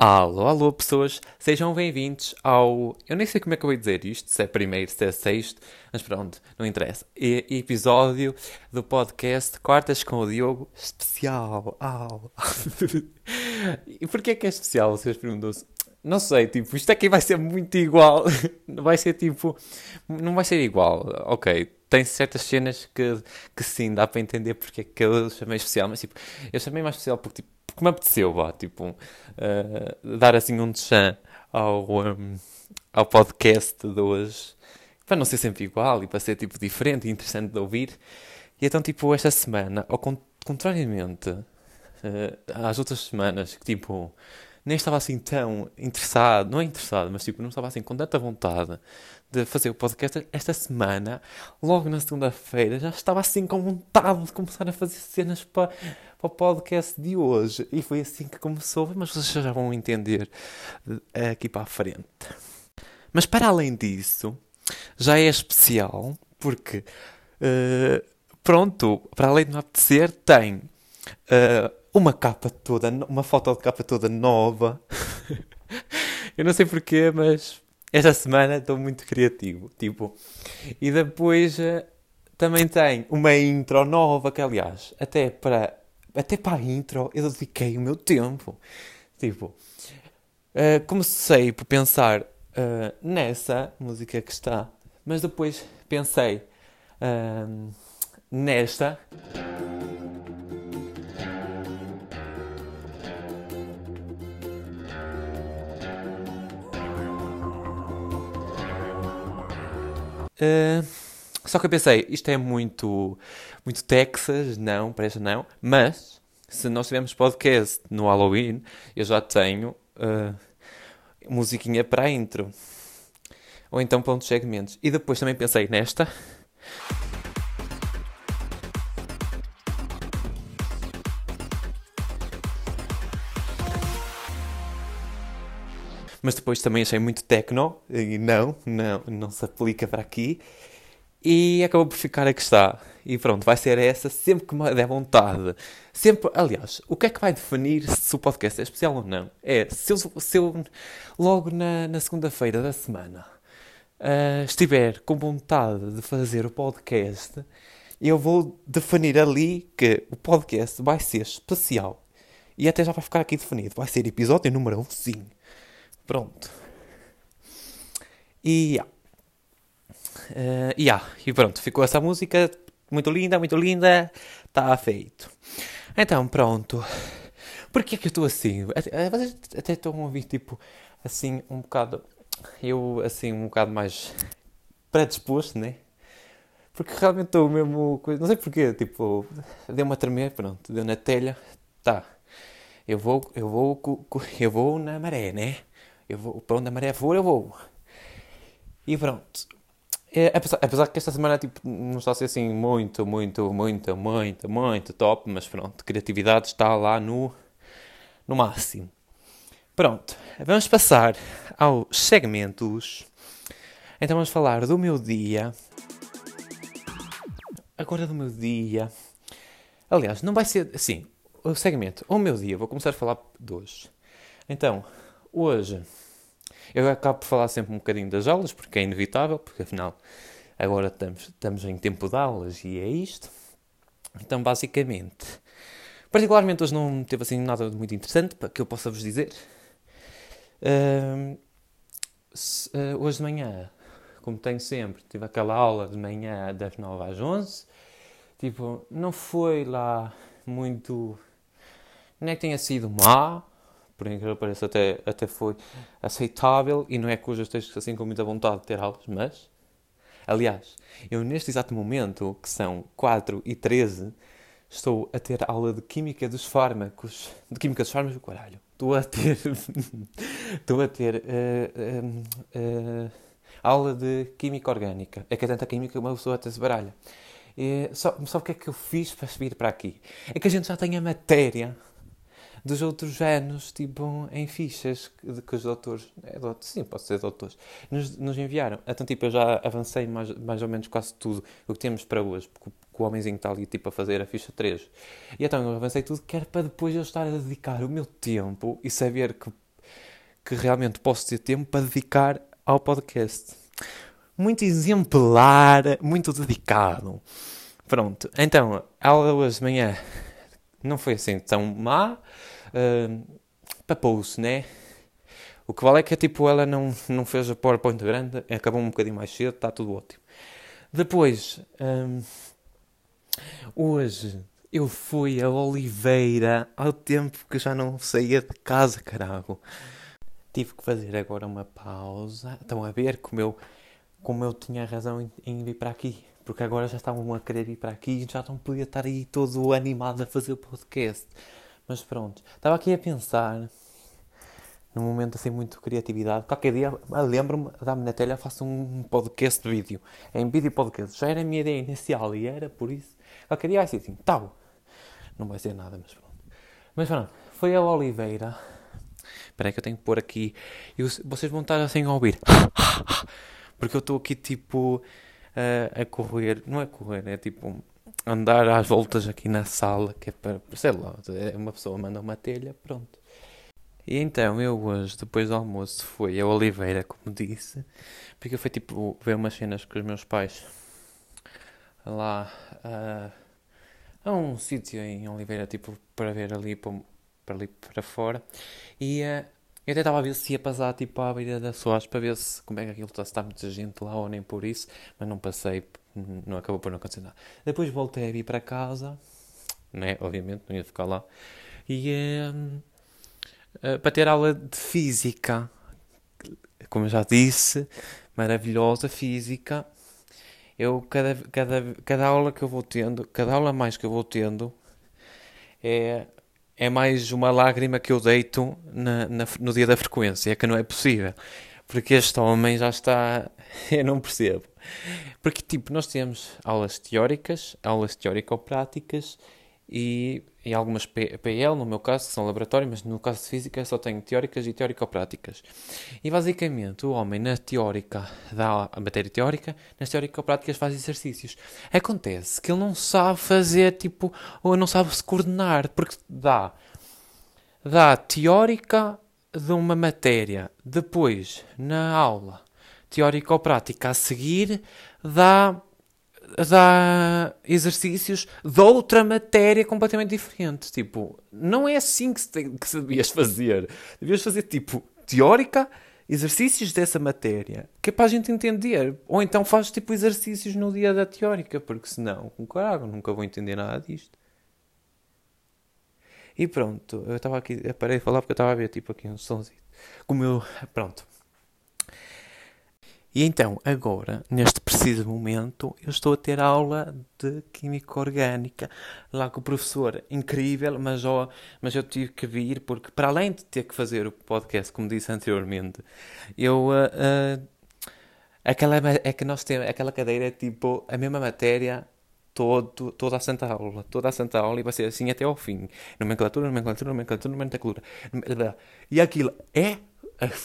Alô, alô, pessoas, sejam bem-vindos ao. Eu nem sei como é que eu vou dizer isto, se é primeiro, se é sexto, mas pronto, não interessa. E, episódio do podcast Quartas com o Diogo, especial. Au. e porquê que é especial? Vocês perguntam-se. Não sei, tipo, isto aqui vai ser muito igual. Vai ser tipo. Não vai ser igual, ok. Tem certas cenas que, que sim, dá para entender porque é que eu chamei especial, mas tipo, eu chamei mais especial porque tipo porque me apeteceu, vá, tipo, uh, dar assim um chã ao, um, ao podcast de hoje, para não ser sempre igual e para ser, tipo, diferente e interessante de ouvir. E então, tipo, esta semana, ao contrariamente uh, às outras semanas, que, tipo, nem estava assim tão interessado, não é interessado, mas tipo, não estava assim com tanta vontade de fazer o podcast esta semana, logo na segunda-feira, já estava assim com vontade de começar a fazer cenas para, para o podcast de hoje. E foi assim que começou, mas vocês já vão entender aqui para a frente. Mas para além disso, já é especial, porque, uh, pronto, para além de me apetecer, tem uh, uma capa toda, uma foto de capa toda nova. Eu não sei porquê, mas esta semana estou muito criativo. Tipo, e depois uh, também tem uma intro nova, que aliás, até para, até para a intro eu dediquei o meu tempo. Tipo, uh, comecei por pensar uh, nessa música que está, mas depois pensei nesta. Uh, só que eu pensei, isto é muito, muito Texas, não, parece não. Mas, se nós tivermos podcast no Halloween, eu já tenho uh, musiquinha para a intro. Ou então para segmentos. E depois também pensei nesta. Mas depois também achei muito techno e não, não, não se aplica para aqui. E acabou por ficar a que está. E pronto, vai ser essa sempre que me der vontade. Sempre, aliás, o que é que vai definir se o podcast é especial ou não? É se eu, se eu logo na, na segunda-feira da semana uh, estiver com vontade de fazer o podcast, eu vou definir ali que o podcast vai ser especial. E até já vai ficar aqui definido. Vai ser episódio número 1, sim. Pronto. E yeah. Uh, yeah. E pronto, ficou essa música muito linda, muito linda. Está feito. Então, pronto. Porquê é que eu estou assim? Até, vocês até estão a ouvir, tipo, assim, um bocado. Eu, assim, um bocado mais predisposto, né? Porque realmente estou mesmo. Não sei porquê, tipo, deu-me a tremer, pronto, deu na telha. Tá. Eu vou, eu vou, eu vou na maré, né? Eu vou, para onde a maré for, eu vou. E pronto. É, apesar, apesar que esta semana tipo, não está a ser assim muito, muito, muito, muito, muito top, mas pronto, criatividade está lá no, no máximo. Pronto, vamos passar aos segmentos. Então vamos falar do meu dia. Agora do meu dia. Aliás, não vai ser assim. O segmento, o meu dia, vou começar a falar de hoje. Então, Hoje, eu acabo por falar sempre um bocadinho das aulas, porque é inevitável, porque afinal agora estamos, estamos em tempo de aulas e é isto. Então, basicamente, particularmente hoje não teve assim nada muito interessante para que eu possa vos dizer. Se, uh, hoje de manhã, como tenho sempre, tive aquela aula de manhã das 9 às 11. Tipo, não foi lá muito. Não é que tenha sido má, por incrível que pareça, até, até foi aceitável e não é que hoje esteja assim com muita vontade de ter aulas, mas, aliás, eu neste exato momento, que são 4 e 13, estou a ter aula de Química dos Fármacos, de Química dos Fármacos, caralho, estou a ter, estou a ter uh, uh, uh, aula de Química Orgânica, é que é tanta química que uma pessoa até se baralha. E, só, só o que é que eu fiz para subir para aqui? É que a gente já tem a matéria dos outros anos, tipo, em fichas que, que os doutores, é, doutor, sim, pode ser doutores, nos, nos enviaram. Então, tipo, eu já avancei mais, mais ou menos quase tudo o que temos para hoje, porque o homenzinho está ali, tipo, a fazer a ficha 3. E então eu avancei tudo, que era para depois eu estar a dedicar o meu tempo e saber que que realmente posso ter tempo para dedicar ao podcast. Muito exemplar, muito dedicado. Pronto, então, aula hoje de manhã não foi assim tão má. Uh, Papou-se, né? O que vale é que tipo, ela não, não fez a PowerPoint grande, acabou um bocadinho mais cedo, está tudo ótimo. Depois, um, hoje eu fui a Oliveira ao tempo que já não saía de casa, caralho. Tive que fazer agora uma pausa. Estão a ver como eu, como eu tinha razão em, em vir para aqui. Porque agora já estavam a querer ir para aqui e já não podia estar aí todo animado a fazer o podcast. Mas pronto, estava aqui a pensar num momento assim muito criatividade. Qualquer dia lembro-me, dá-me na telha, faço um podcast de vídeo. Em vídeo podcast. Já era a minha ideia inicial e era por isso. Qualquer dia vai ser assim, tal. Não vai ser nada, mas pronto. Mas pronto, foi a Oliveira. Espera aí que eu tenho que pôr aqui. Eu, vocês vão estar assim a ouvir. Porque eu estou aqui tipo a, a correr. Não é correr, é tipo andar às voltas aqui na sala. Que é para, sei lá, é uma pessoa manda uma telha, pronto. E então eu hoje, depois do almoço, fui a Oliveira, como disse, porque eu fui tipo ver umas cenas com os meus pais lá uh, a um sítio em Oliveira, tipo para ver ali para, para ali para fora. E uh, eu até estava a ver se ia passar tipo à beira da Soares para ver se como é que aquilo está, se está muita gente lá ou nem por isso, mas não passei, não acabou por não acontecer nada. Depois voltei a vir para casa, né? Obviamente, não ia ficar lá. E. Uh, uh, para ter aula de física. Como eu já disse, maravilhosa física. Eu, cada, cada, cada aula que eu vou tendo, cada aula mais que eu vou tendo, é, é mais uma lágrima que eu deito na, na, no dia da frequência. É que não é possível. Porque este homem já está. Eu não percebo. Porque, tipo, nós temos aulas teóricas, aulas teórico-práticas e, e algumas PL, no meu caso, que são laboratórios, mas no caso de física só tenho teóricas e teórico-práticas. E basicamente o homem na teórica dá a matéria teórica, nas teórico-práticas faz exercícios. Acontece que ele não sabe fazer, tipo, ou não sabe se coordenar, porque dá, dá teórica de uma matéria, depois na aula teórico-prática a seguir, dá dá exercícios de outra matéria completamente diferente. Tipo, não é assim que se, tem, que devias fazer. Devias fazer, tipo, teórica, exercícios dessa matéria, que é para a gente entender. Ou então faz, tipo, exercícios no dia da teórica, porque senão, caralho, nunca vou entender nada disto. E pronto, eu estava aqui, parei de falar porque eu estava a ver, tipo, aqui um somzinho. Como eu, pronto. E então, agora, neste preciso momento, eu estou a ter aula de Química Orgânica, lá com o professor incrível, mas, oh, mas eu tive que vir porque, para além de ter que fazer o podcast, como disse anteriormente, eu. Uh, uh, aquela, é que nós temos, aquela cadeira é tipo a mesma matéria todo, toda a santa aula, toda a santa aula e vai ser assim até ao fim. Nomenclatura, nomenclatura, nomenclatura, nomenclatura. E aquilo é,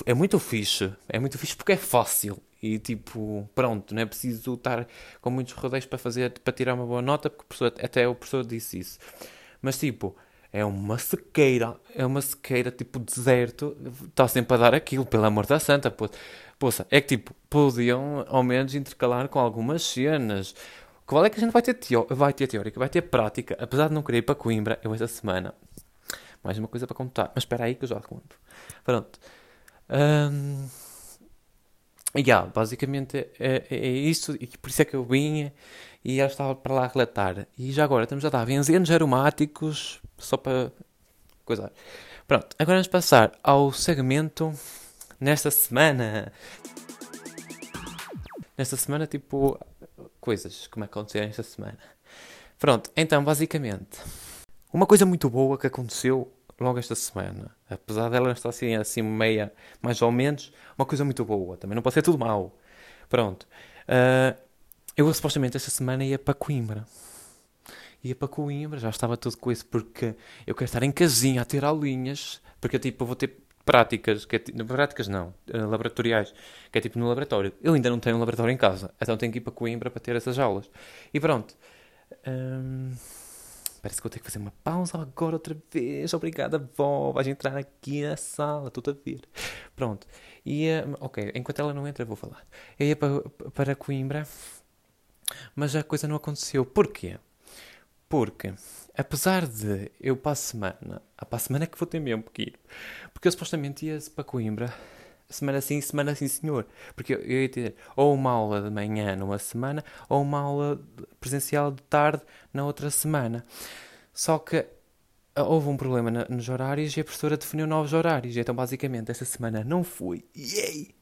é muito fixe. É muito fixe porque é fácil. E tipo, pronto, não é preciso estar com muitos rodeios para fazer, para tirar uma boa nota, porque o professor, até o professor disse isso. Mas tipo, é uma sequeira, é uma sequeira tipo deserto, está sempre a dar aquilo, pelo amor da santa. Poxa, é que tipo, podiam ao menos intercalar com algumas cenas. Vale é que a gente vai ter, teo vai ter teórica, vai ter prática, apesar de não querer ir para Coimbra, eu esta semana. Mais uma coisa para contar, mas espera aí que eu já conto. Pronto. Um... Yeah, basicamente é, é, é, isso, e por isso é que eu vim e já estava para lá relatar. E já agora estamos a dar benzenos aromáticos, só para coisar. Pronto, agora vamos passar ao segmento nesta semana. Nesta semana, tipo, coisas como aconteceram esta semana. Pronto, então, basicamente, uma coisa muito boa que aconteceu logo esta semana. Apesar dela estar assim, assim meia, mais ou menos, uma coisa muito boa. Também não pode ser tudo mau. Pronto. Uh, eu supostamente esta semana ia para Coimbra. Ia para Coimbra, já estava tudo com isso, porque eu quero estar em casinha a ter aulinhas, porque tipo, eu vou ter práticas, que é, práticas não, uh, laboratoriais, que é tipo no laboratório. Eu ainda não tenho um laboratório em casa, então tenho que ir para Coimbra para ter essas aulas. E pronto. Parece que vou ter que fazer uma pausa agora outra vez. Obrigada, vó. Vais entrar aqui na sala, estou-te a ver. Pronto. E, uh, ok, enquanto ela não entra, vou falar. Eu ia para, para Coimbra, mas a coisa não aconteceu. Porquê? Porque, apesar de eu para a semana, a para a semana é que vou ter mesmo que ir, porque eu supostamente ia para Coimbra semana sim, semana sim, senhor. Porque eu, eu ia ter ou uma aula de manhã numa semana ou uma aula presencial de tarde na outra semana. Só que ah, houve um problema na, nos horários e a professora definiu novos horários. Então, basicamente, essa semana não fui. Yay!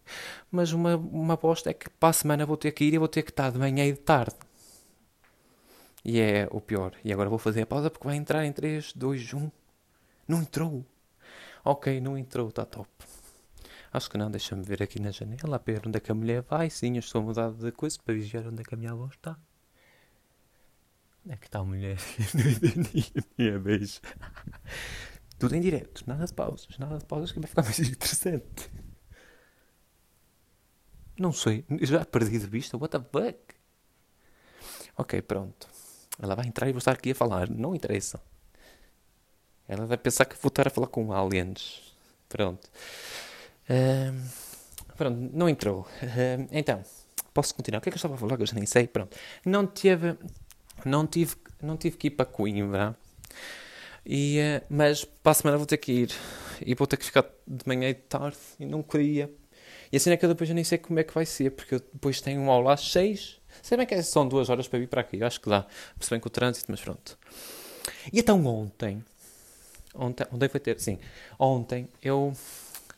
Mas uma, uma aposta é que para a semana vou ter que ir e vou ter que estar de manhã e de tarde. E é o pior. E agora vou fazer a pausa porque vai entrar em 3, 2, 1. Não entrou. Ok, não entrou, está top. Acho que não, deixa-me ver aqui na janela para ver onde é que a mulher vai. Sim, eu estou mudado de coisa para vigiar onde é que a minha avó está. Onde é que está a mulher? Minha beijo. Tudo em direto, nada de pausas, nada de pausas que vai ficar mais interessante. Não sei, já perdi de vista, what the fuck? Ok, pronto. Ela vai entrar e vou estar aqui a falar, não interessa. Ela vai pensar que vou estar a falar com aliens. Pronto. Pronto, não entrou. Uh, então, posso continuar? O que é que eu estava a falar? Que eu já nem sei. Pronto. Não tive, não tive, não tive que ir para Coimbra. E, uh, mas para a semana vou ter que ir. E vou ter que ficar de manhã e de tarde. E não queria. E assim é que eu depois eu nem sei como é que vai ser. Porque eu depois tenho uma aula às seis. Sei bem que são duas horas para vir para aqui. Eu acho que dá. Se bem com o trânsito, mas pronto. E então ontem. Ontem, ontem foi ter. Sim. Ontem eu.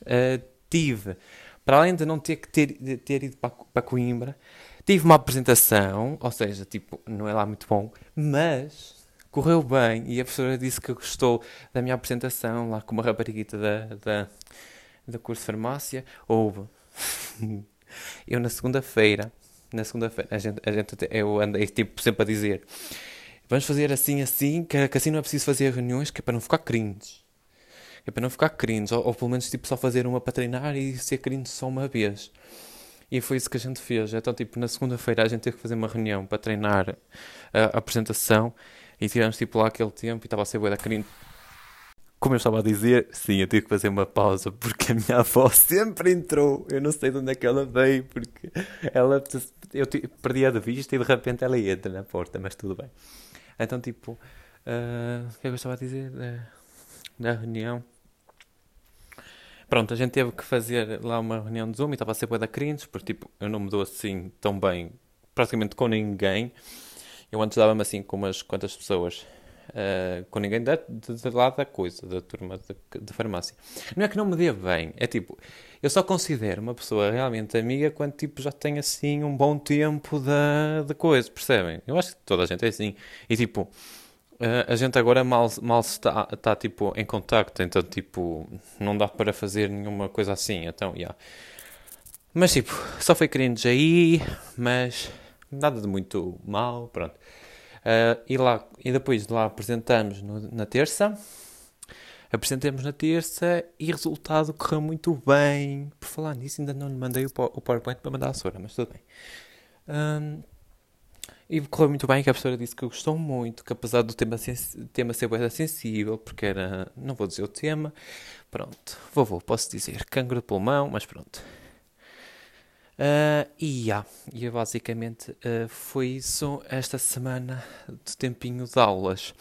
Uh, tive, para além de não ter que ter, ter ido para, para Coimbra, tive uma apresentação, ou seja, tipo, não é lá muito bom, mas correu bem e a professora disse que gostou da minha apresentação lá com uma rapariguita da, da, da curso de farmácia. Houve. eu na segunda-feira, na segunda-feira, a gente, a gente, eu andei tipo sempre a dizer vamos fazer assim, assim, que, que assim não é preciso fazer reuniões, que é para não ficar cringe é para não ficar cringe, ou, ou, pelo menos tipo, só fazer uma para treinar e ser cringe só uma vez. E foi isso que a gente fez. Então, tipo, na segunda-feira a gente teve que fazer uma reunião para treinar a, a apresentação e tivemos tipo lá aquele tempo e estava a ser boa da cringe. Como eu estava a dizer, sim, eu tive que fazer uma pausa porque a minha avó sempre entrou. Eu não sei de onde é que ela veio, porque ela eu perdi a de vista e de repente ela entra na porta, mas tudo bem. Então, tipo, uh, o que é que eu estava a dizer? Uh, na reunião, Pronto, a gente teve que fazer lá uma reunião de Zoom e estava a ser boa da cringe, porque tipo, eu não me dou assim tão bem, praticamente com ninguém. Eu antes dava-me assim com umas quantas pessoas, uh, com ninguém de, de, de lado da coisa, da turma de, de, farmácia. Não é que não me dê bem, é tipo, eu só considero uma pessoa realmente amiga quando tipo já tem assim um bom tempo de, de coisa, percebem? Eu acho que toda a gente é assim. E tipo, a gente agora mal, mal está, está tipo em contacto, então tipo não dá para fazer nenhuma coisa assim, então já. Yeah. Mas tipo, só foi cringe aí, mas nada de muito mal, pronto. Uh, e, lá, e depois de lá apresentamos no, na terça, apresentamos na terça e o resultado correu muito bem. Por falar nisso, ainda não lhe mandei o, o PowerPoint para mandar a Sora, mas tudo bem. Um, e correu muito bem, que a professora disse que gostou muito, que apesar do tema, tema ser bem sensível, porque era, não vou dizer o tema, pronto, vou, vou, posso dizer, cancro de pulmão, mas pronto. Uh, e, yeah, e basicamente uh, foi isso esta semana de tempinho de aulas.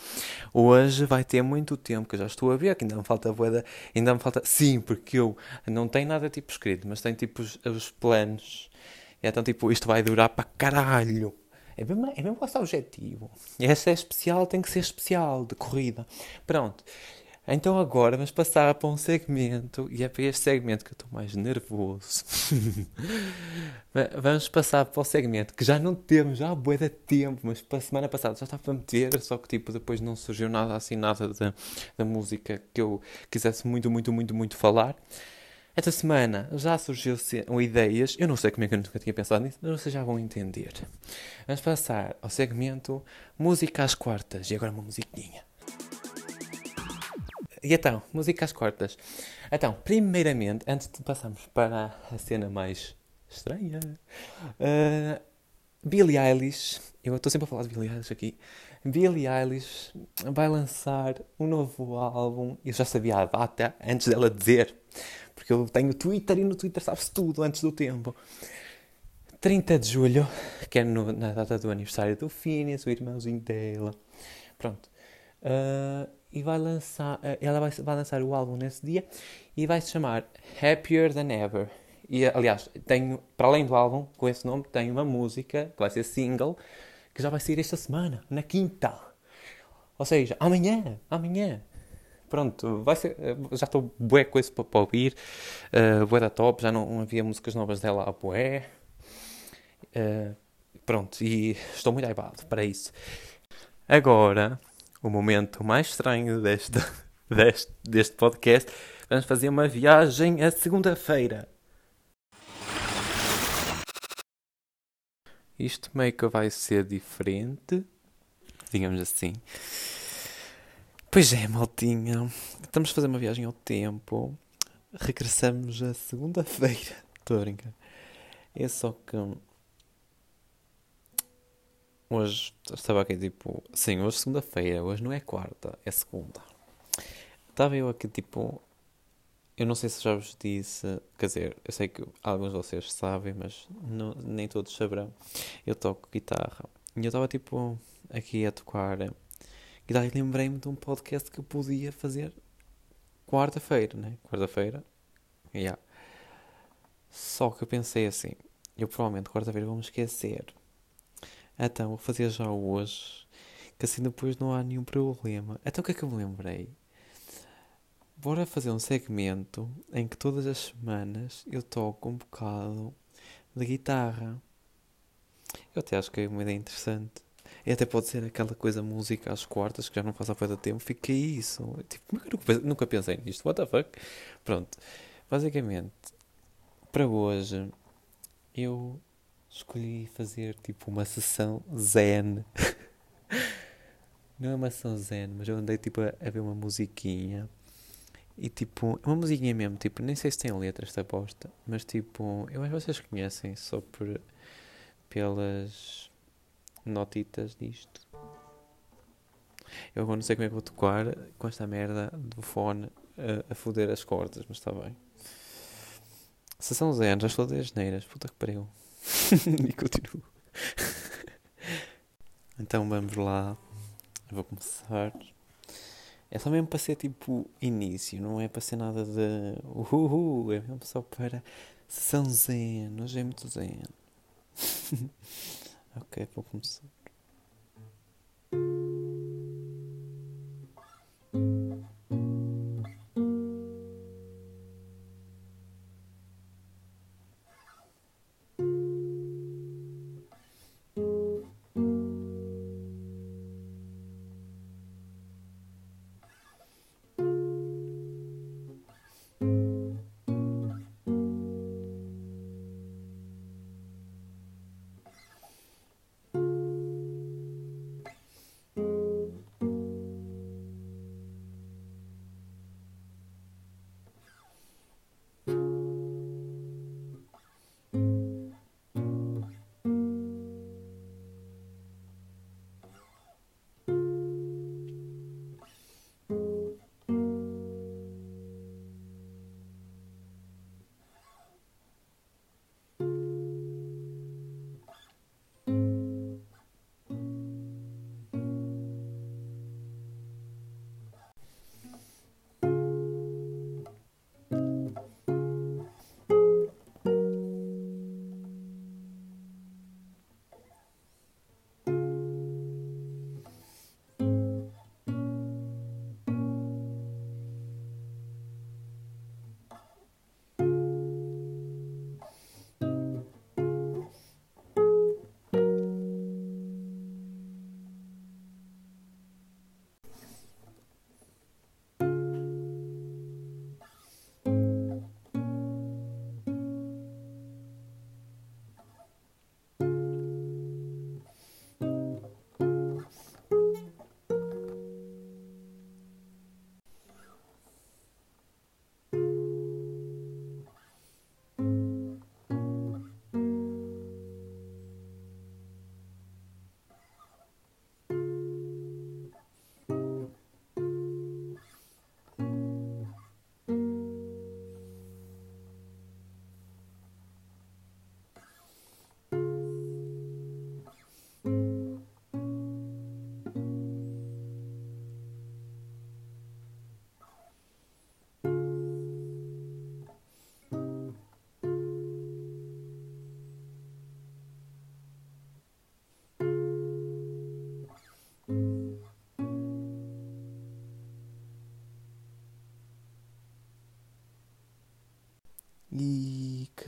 Hoje vai ter muito tempo, que eu já estou a ver, que ainda me falta boeda, ainda me falta, sim, porque eu não tenho nada tipo escrito, mas tenho tipo os, os planos. E então tipo, isto vai durar para caralho. É mesmo, é mesmo esse objetivo. Esta é especial, tem que ser especial, de corrida. Pronto. Então agora vamos passar para um segmento, e é para este segmento que eu estou mais nervoso. vamos passar para o segmento que já não temos, já há bué de tempo, mas para a semana passada já estava a meter, só que tipo depois não surgiu nada assim, nada da, da música que eu quisesse muito, muito, muito, muito falar. Esta semana já surgiu ideias, eu não sei como é que eu nunca tinha pensado nisso, mas vocês já vão entender. Vamos passar ao segmento Música às Quartas, e agora uma musiquinha. E então, música às quartas. Então, primeiramente, antes de passarmos para a cena mais estranha, uh, Billie Eilish, eu estou sempre a falar de Billie Eilish aqui. Billie Eilish vai lançar um novo álbum. Eu já sabia a data antes dela dizer, porque eu tenho Twitter e no Twitter sabe-se tudo antes do tempo. 30 de julho, que é no, na data do aniversário do Phineas, o irmãozinho dela. Pronto. Uh, e vai lançar, uh, ela vai, vai lançar o álbum nesse dia e vai se chamar Happier Than Ever. E, aliás, tenho, para além do álbum, com esse nome, tem uma música que vai ser single, que já vai sair esta semana, na quinta. Ou seja, amanhã, amanhã. Pronto, vai ser, eh, já estou bué com isso para, para ouvir, uh, bué da top, já não, havia músicas novas dela a bué. Uh, pronto, e estou muito hypado para isso. Agora, o momento mais estranho deste, deste, podcast, vamos fazer uma viagem a segunda-feira. Isto meio que vai ser diferente, digamos assim. Pois é, maltinha. Estamos a fazer uma viagem ao tempo. Regressamos a segunda-feira. Estou a brincar. É só que. Hoje estava aqui tipo. Sim, hoje segunda-feira. Hoje não é quarta, é segunda. Estava eu aqui tipo eu não sei se já vos disse, quer dizer, eu sei que alguns de vocês sabem, mas não, nem todos saberão. Eu toco guitarra. E eu estava tipo aqui a tocar e lembrei-me de um podcast que eu podia fazer quarta-feira, né? Quarta-feira. Yeah. Só que eu pensei assim, eu provavelmente quarta-feira vou me esquecer. Então vou fazer já hoje, que assim depois não há nenhum problema. Então o que é que eu me lembrei? Bora fazer um segmento em que todas as semanas eu toco um bocado de guitarra. Eu até acho que é uma ideia interessante. E até pode ser aquela coisa música às quartas, que já não faço há muito tempo. Fica isso. Tipo, eu nunca pensei nisto? What the fuck? Pronto. Basicamente, para hoje, eu escolhi fazer tipo uma sessão zen. não é uma sessão zen, mas eu andei tipo a, a ver uma musiquinha e tipo, é uma musiquinha mesmo, tipo, nem sei se tem letra esta aposta, mas tipo, eu acho que vocês conhecem só por pelas notitas disto. Eu agora não sei como é que vou tocar com esta merda do fone a, a foder as cordas, mas está bem. Sessão zero, já estou de neiras, puta que pariu. e continuo. então vamos lá. Eu vou começar. É só mesmo para ser tipo início, não é para ser nada de uhuhu, é mesmo só para sessão zen, hoje é muito zen. ok, vou começar.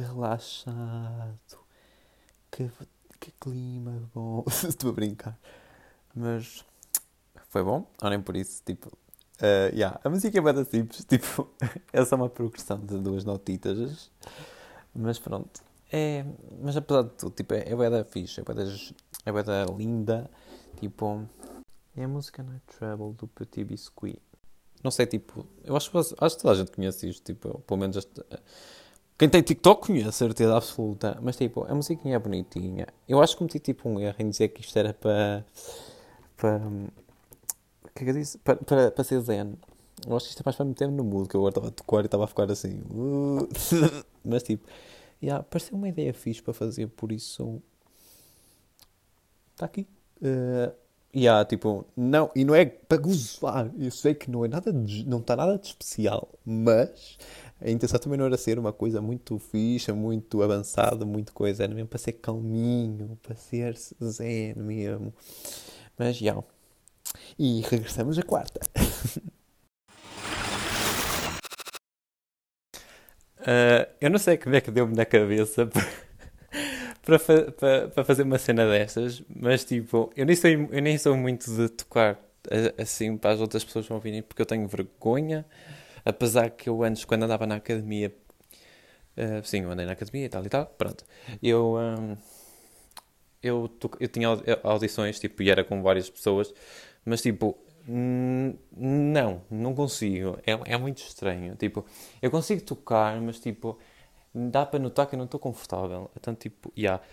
Relaxado. Que, que clima bom. Estou a brincar. Mas foi bom, olhem por isso, tipo. Uh, yeah. A música é bem simples, tipo, é só uma progressão de duas notitas. Mas pronto. É, mas apesar de tudo, tipo, é, é da fixe, é da, é da linda. Tipo, é a música Night Trouble do Petit Biscuit. Não sei, tipo, eu acho, acho que toda a gente conhece isto, tipo, pelo menos este, quem tem TikTok conhece, certeza absoluta. Mas tipo, a musiquinha é bonitinha. Eu acho que cometi tipo um erro em dizer que isto era para. para. o que é que eu disse? Para, para, para ser zen. Eu acho que isto é mais para meter-me no mood, que eu agora estava a tocar e estava a ficar assim. Uh. Mas tipo, yeah, pareceu uma ideia fixe para fazer, por isso. Está aqui. Uh, yeah, tipo, não, e não é para gozar. Eu sei que não é nada de, não está nada de especial, mas a intenção também não era ser uma coisa muito fixa, muito avançada, muito coisa. Era mesmo para ser calminho, para ser zen mesmo. Mas já. E regressamos à quarta. Uh, eu não sei como é que deu-me na cabeça para, para, para, fazer uma cena destas, mas tipo, eu nem, sou, eu nem sou muito de tocar assim para as outras pessoas ouvirem porque eu tenho vergonha. Apesar que eu antes, quando andava na academia, uh, sim, eu andei na academia e tal e tal, pronto, eu, um, eu, eu tinha audições, tipo, e era com várias pessoas, mas tipo, não, não consigo, é, é muito estranho, tipo, eu consigo tocar, mas tipo, dá para notar que eu não estou confortável, então tipo, já. Yeah.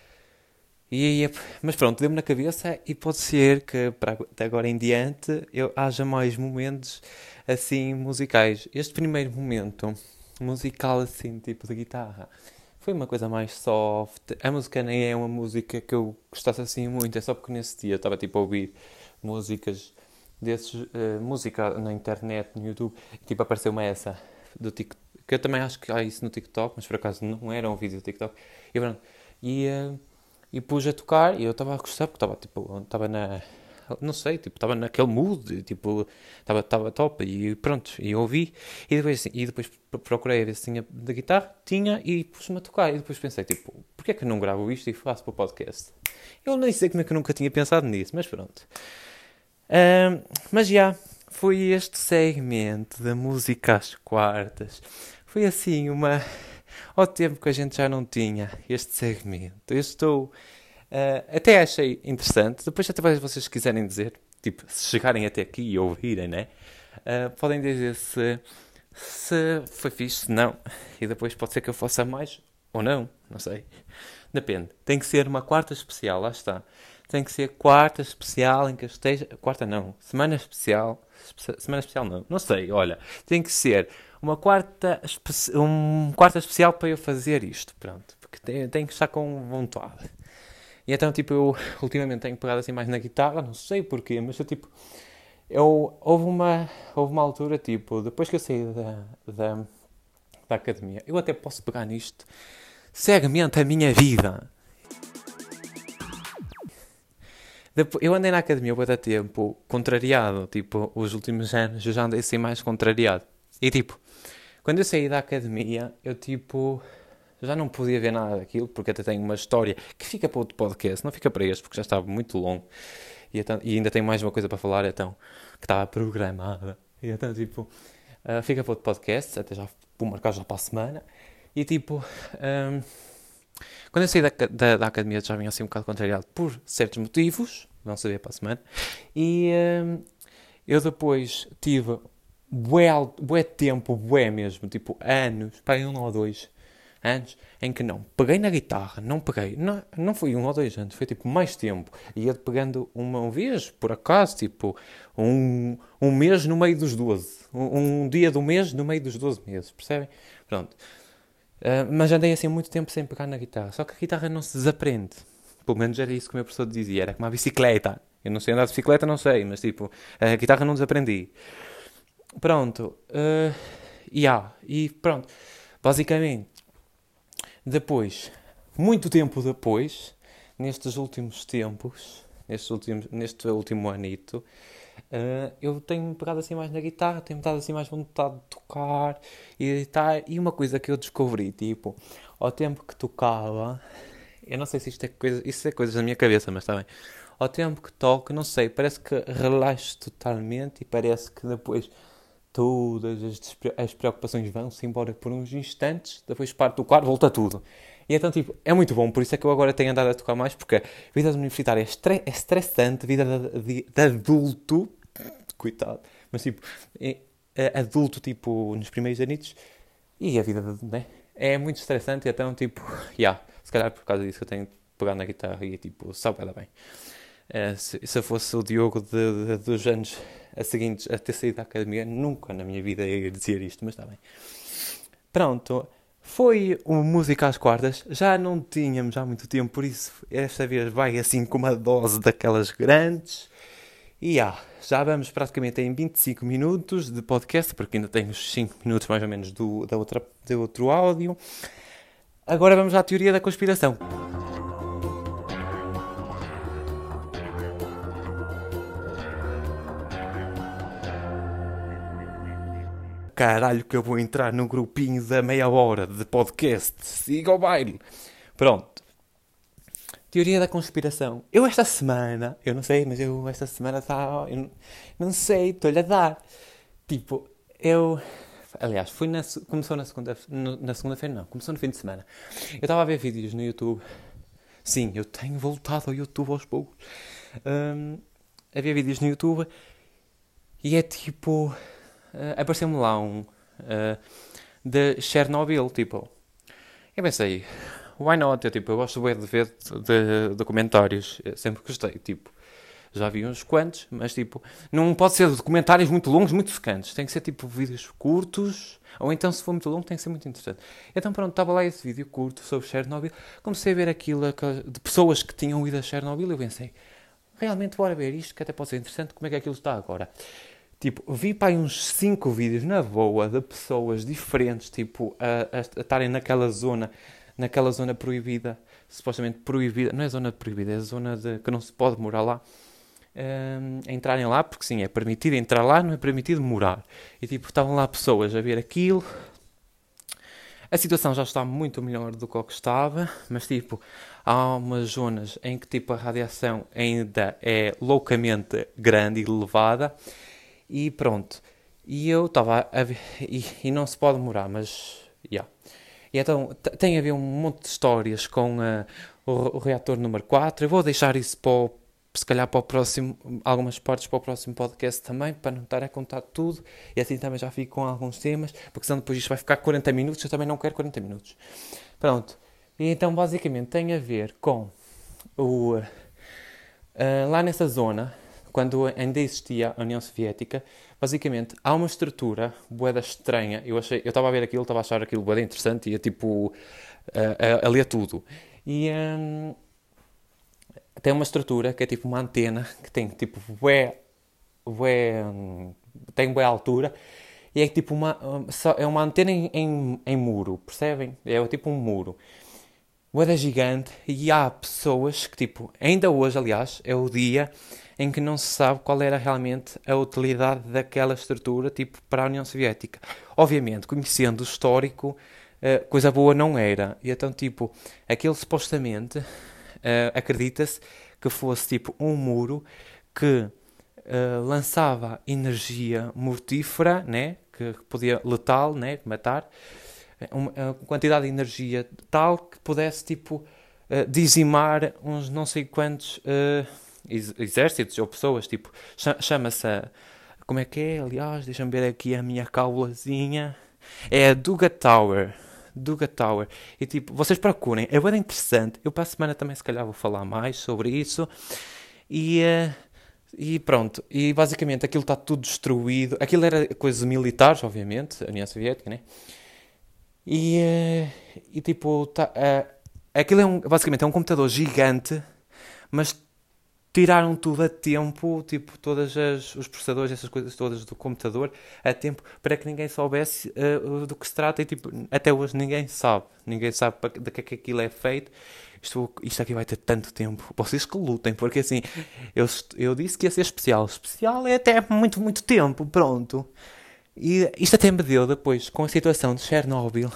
E, mas pronto, deu-me na cabeça e pode ser que para agora em diante eu haja mais momentos assim musicais. Este primeiro momento musical assim, tipo de guitarra, foi uma coisa mais soft. A música nem é uma música que eu gostasse assim muito, é só porque nesse dia estava tipo a ouvir músicas desses, uh, música na internet, no YouTube, e tipo apareceu-me essa do TikTok, que eu também acho que há isso no TikTok, mas por acaso não era um vídeo do TikTok. E pronto, e... Uh, e pus a tocar e eu estava a gostar porque estava tipo, estava na não sei, tipo, estava naquele mood, tipo, estava estava top e pronto, e ouvi e depois e depois procurei a ver se tinha da guitarra, tinha e pus-me a tocar e depois pensei, tipo, porquê é que não gravo isto e faço para o podcast? Eu nem sei como é que eu nunca tinha pensado nisso, mas pronto. Um, mas já, foi este segmento da música às quartas. Foi assim uma ao tempo que a gente já não tinha este segmento. Eu estou. Uh, até achei interessante. Depois, até vocês quiserem dizer, tipo, se chegarem até aqui e ouvirem, né? Uh, podem dizer se, se foi fixe, se não. E depois pode ser que eu faça mais ou não, não sei. Depende. Tem que ser uma quarta especial, lá está. Tem que ser quarta especial em que eu esteja. Quarta não, semana especial. Semana especial não, não sei, olha. Tem que ser uma quarta, um quarta especial para eu fazer isto, pronto, porque tenho, tenho que estar com vontade. E então, tipo, eu ultimamente tenho pegado assim mais na guitarra, não sei porquê, mas eu, tipo, eu, houve, uma, houve uma altura, tipo, depois que eu saí da, da, da academia, eu até posso pegar nisto cegamente a minha vida. Depois, eu andei na academia há tempo contrariado, tipo, os últimos anos eu já andei assim mais contrariado. E tipo, quando eu saí da academia, eu tipo já não podia ver nada daquilo, porque até tenho uma história que fica para outro podcast, não fica para este, porque já estava muito longo. E, então, e ainda tenho mais uma coisa para falar, então, que estava programada. E então, tipo, uh, fica para outro podcast, até já vou marcar já para a semana. E tipo, um, quando eu saí da, da, da, academia já vinha assim um bocado contrariado por certos motivos, vão saber para a semana. E um, eu depois tive bué, bué tempo, bué mesmo, tipo anos, para um ou dois anos, em que não peguei na guitarra, não peguei, não, não foi um ou dois anos, foi tipo mais tempo. Ia pegando uma vez, por acaso, tipo um, um mês no meio dos 12, um, um dia do mês no meio dos 12 meses, percebem? Pronto. Uh, mas andei assim muito tempo sem pegar na guitarra. Só que a guitarra não se desaprende. Pelo menos era isso que o meu professor dizia. Era como a bicicleta. Eu não sei andar de bicicleta, não sei, mas tipo, a guitarra não desaprendi. Pronto. Uh, yeah, e pronto. Basicamente, depois, muito tempo depois, nestes últimos tempos, neste último anito, uh, eu tenho pegado assim mais na guitarra, tenho dado assim mais vontade de tocar e editar. E uma coisa que eu descobri, tipo, ao tempo que tocava, eu não sei se isto é coisa, isso é coisas da minha cabeça, mas está bem. Ao tempo que toco, não sei, parece que relaxo totalmente e parece que depois todas as, as preocupações vão-se embora por uns instantes, depois parte do quarto, volta tudo. E então, tipo, é muito bom, por isso é que eu agora tenho andado a tocar mais, porque a vida universitária é, estre é estressante, vida de, de, de, adulto, coitado, mas tipo, é, é adulto, tipo, nos primeiros anitos, e a vida, né? É muito estressante, então, tipo, já, yeah, se calhar por causa disso que eu tenho pegar na guitarra e, tipo, sabe bem. Uh, se, se fosse o Diogo de, de, dos anos a seguintes a ter saído da academia, nunca na minha vida ia dizer isto, mas está bem. Pronto, foi uma música às quartas, já não tínhamos há muito tempo, por isso esta vez vai assim com uma dose daquelas grandes. E ah, já vamos praticamente em 25 minutos de podcast, porque ainda tenho os 5 minutos mais ou menos do, da outra, do outro áudio. Agora vamos à teoria da conspiração. Caralho que eu vou entrar no grupinho da meia hora de podcast. Siga o baile. Pronto. Teoria da conspiração. Eu esta semana, eu não sei, mas eu esta semana está. Eu não sei, estou-lhe a dar. Tipo, eu. Aliás, foi na, começou na segunda na segunda-feira, não, começou no fim de semana. Eu estava a ver vídeos no YouTube. Sim, eu tenho voltado ao YouTube aos poucos. Um, a ver vídeos no YouTube e é tipo uh, apareceu-me lá um uh, de Chernobyl, tipo. Eu pensei, why not? Eu, tipo, eu gosto bem de ver de, documentários, eu sempre gostei, tipo. Já vi uns quantos, mas tipo, não pode ser documentários muito longos, muito secantes. Tem que ser tipo vídeos curtos, ou então se for muito longo tem que ser muito interessante. Então pronto, estava lá esse vídeo curto sobre Chernobyl. Comecei a ver aquilo de pessoas que tinham ido a Chernobyl e eu pensei, realmente bora ver isto, que até pode ser interessante, como é que aquilo está agora. Tipo, vi para uns 5 vídeos na boa de pessoas diferentes, tipo, a, estarem naquela zona, naquela zona proibida, supostamente proibida, não é zona proibida, é zona de, que não se pode morar lá, um, a entrarem lá, porque sim, é permitido entrar lá, não é permitido morar. E tipo, estavam lá pessoas a ver aquilo. A situação já está muito melhor do que o que estava, mas tipo, há umas zonas em que tipo a radiação ainda é loucamente grande e elevada e pronto. E eu estava a ver. E, e, não se pode demorar, mas. Yeah. E então tem a ver um monte de histórias com uh, o, o, reator número 4. Eu vou deixar isso para o, se calhar para o próximo, algumas partes para o próximo podcast também, para não estar a contar tudo. E assim também já fico com alguns temas, porque senão depois isto vai ficar 40 minutos. Eu também não quero 40 minutos. Pronto. E então basicamente tem a ver com o. Uh, lá nessa zona quando ainda existia a União Soviética, basicamente há uma estrutura boeda estranha. Eu achei, eu estava a ver aquilo, estava a achar aquilo boeda interessante e tipo a, a, a ler tudo. E um, tem uma estrutura que é tipo uma antena que tem tipo bué, bué, um, tem boa altura e é tipo uma é uma antena em, em, em muro, percebem? É tipo um muro. Boeda gigante e há pessoas que tipo, ainda hoje aliás, é o dia em que não se sabe qual era realmente a utilidade daquela estrutura, tipo, para a União Soviética. Obviamente, conhecendo o histórico, uh, coisa boa não era. E então, tipo, aquele supostamente, uh, acredita-se que fosse, tipo, um muro que uh, lançava energia mortífera, né? Que podia, letal, né? Matar, uma, uma quantidade de energia tal que pudesse, tipo, dizimar uns não sei quantos exércitos ou pessoas, tipo, chama-se como é que é, aliás, deixa-me ver aqui a minha caulazinha, é a Duga Tower, Duga Tower, e tipo, vocês procurem, é bem interessante, eu para a semana também se calhar vou falar mais sobre isso, e... Uh, e pronto, e basicamente aquilo está tudo destruído. Aquilo era coisas militares, obviamente, a União Soviética, né? E, uh, e tipo, tá, uh, aquilo é um, basicamente é um computador gigante, mas tiraram tudo a tempo, tipo, todos os processadores, essas coisas todas do computador, a tempo, para que ninguém soubesse uh, do que se trata. E, tipo, até hoje ninguém sabe. Ninguém sabe de que é que aquilo é feito. Isto, isto aqui vai ter tanto tempo. Vocês que lutem, porque assim, eu, eu disse que ia ser especial. Especial é até muito, muito tempo, pronto. E isto até me deu depois, com a situação de Chernobyl,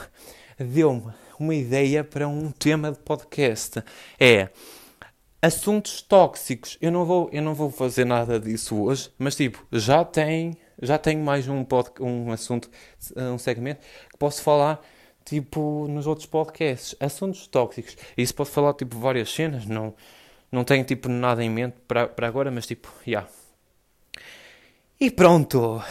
deu-me uma ideia para um tema de podcast. É assuntos tóxicos. Eu não vou, eu não vou fazer nada disso hoje, mas tipo, já tem, já tenho mais um pod, um assunto, um segmento que posso falar tipo nos outros podcasts, assuntos tóxicos. E isso pode falar tipo várias cenas, não não tenho tipo nada em mente para agora, mas tipo, já. Yeah. E pronto.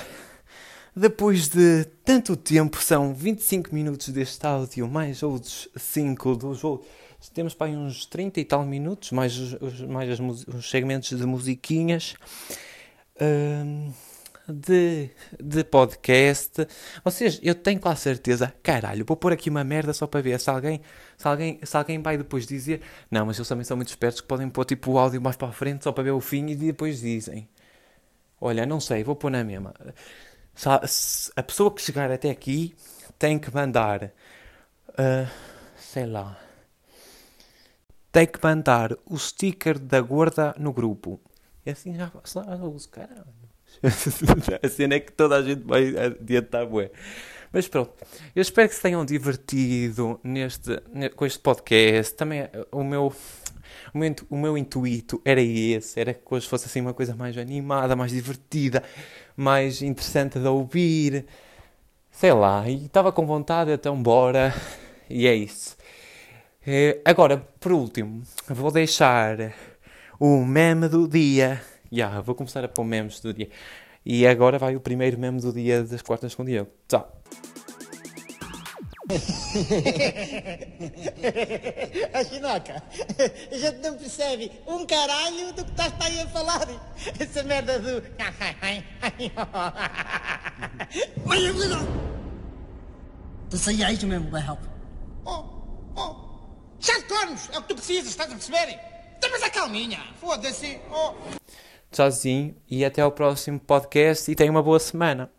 Depois de tanto tempo, são 25 minutos deste áudio, mais outros 5 dos outros. Temos para aí uns 30 e tal minutos, mais os, mais os segmentos de musiquinhas. Um, de, de podcast. Vocês, eu tenho quase certeza, caralho, vou pôr aqui uma merda só para ver se alguém, se alguém, se alguém vai depois dizer, não, mas eles também são muito espertos que podem pôr tipo o áudio mais para a frente só para ver o fim e depois dizem. Olha, não sei, vou pôr na mesma a pessoa que chegar até aqui tem que mandar, uh, sei lá, tem que mandar o sticker da gorda no grupo. E assim já os caralho. a cena é que toda a gente vai adiantar, bué. Mas pronto, eu espero que se tenham divertido neste, com este podcast. Também o meu o meu, o meu intuito era esse, era que hoje fosse assim uma coisa mais animada, mais divertida, mais interessante de ouvir, sei lá, e estava com vontade, então bora, e é isso. É, agora, por último, vou deixar o meme do dia. Já, yeah, vou começar a pôr memes do dia. E agora vai o primeiro meme do dia das quartas com Diego. Tchau. a chinoca, a gente não percebe um caralho do que estás aí a falar. Essa merda do. Tu saíais mesmo vai help. Oh, oh. Sete cornos, é o que tu precisas, estás a perceber? Tem mais a calminha, foda-se. Oh. Tchauzinho e até ao próximo podcast e tenha uma boa semana.